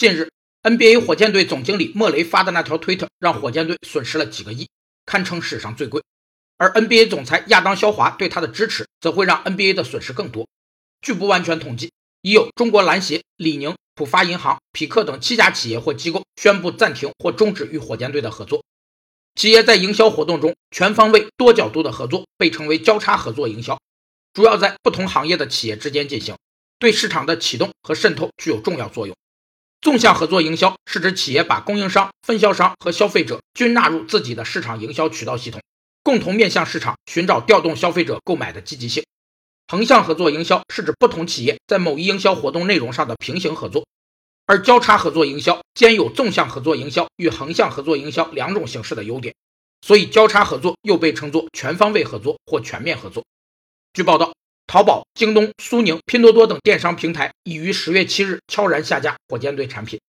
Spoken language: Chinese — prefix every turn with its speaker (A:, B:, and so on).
A: 近日，NBA 火箭队总经理莫雷发的那条推特，让火箭队损失了几个亿，堪称史上最贵。而 NBA 总裁亚当肖华对他的支持，则会让 NBA 的损失更多。据不完全统计，已有中国篮协、李宁、浦发银行、匹克等七家企业或机构宣布暂停或终止与火箭队的合作。企业在营销活动中全方位、多角度的合作，被称为交叉合作营销，主要在不同行业的企业之间进行，对市场的启动和渗透具有重要作用。纵向合作营销是指企业把供应商、分销商和消费者均纳入自己的市场营销渠道系统。共同面向市场，寻找调动消费者购买的积极性。横向合作营销是指不同企业在某一营销活动内容上的平行合作，而交叉合作营销兼有纵向合作营销与横向合作营销两种形式的优点，所以交叉合作又被称作全方位合作或全面合作。据报道，淘宝、京东、苏宁、拼多多等电商平台已于十月七日悄然下架火箭队产品。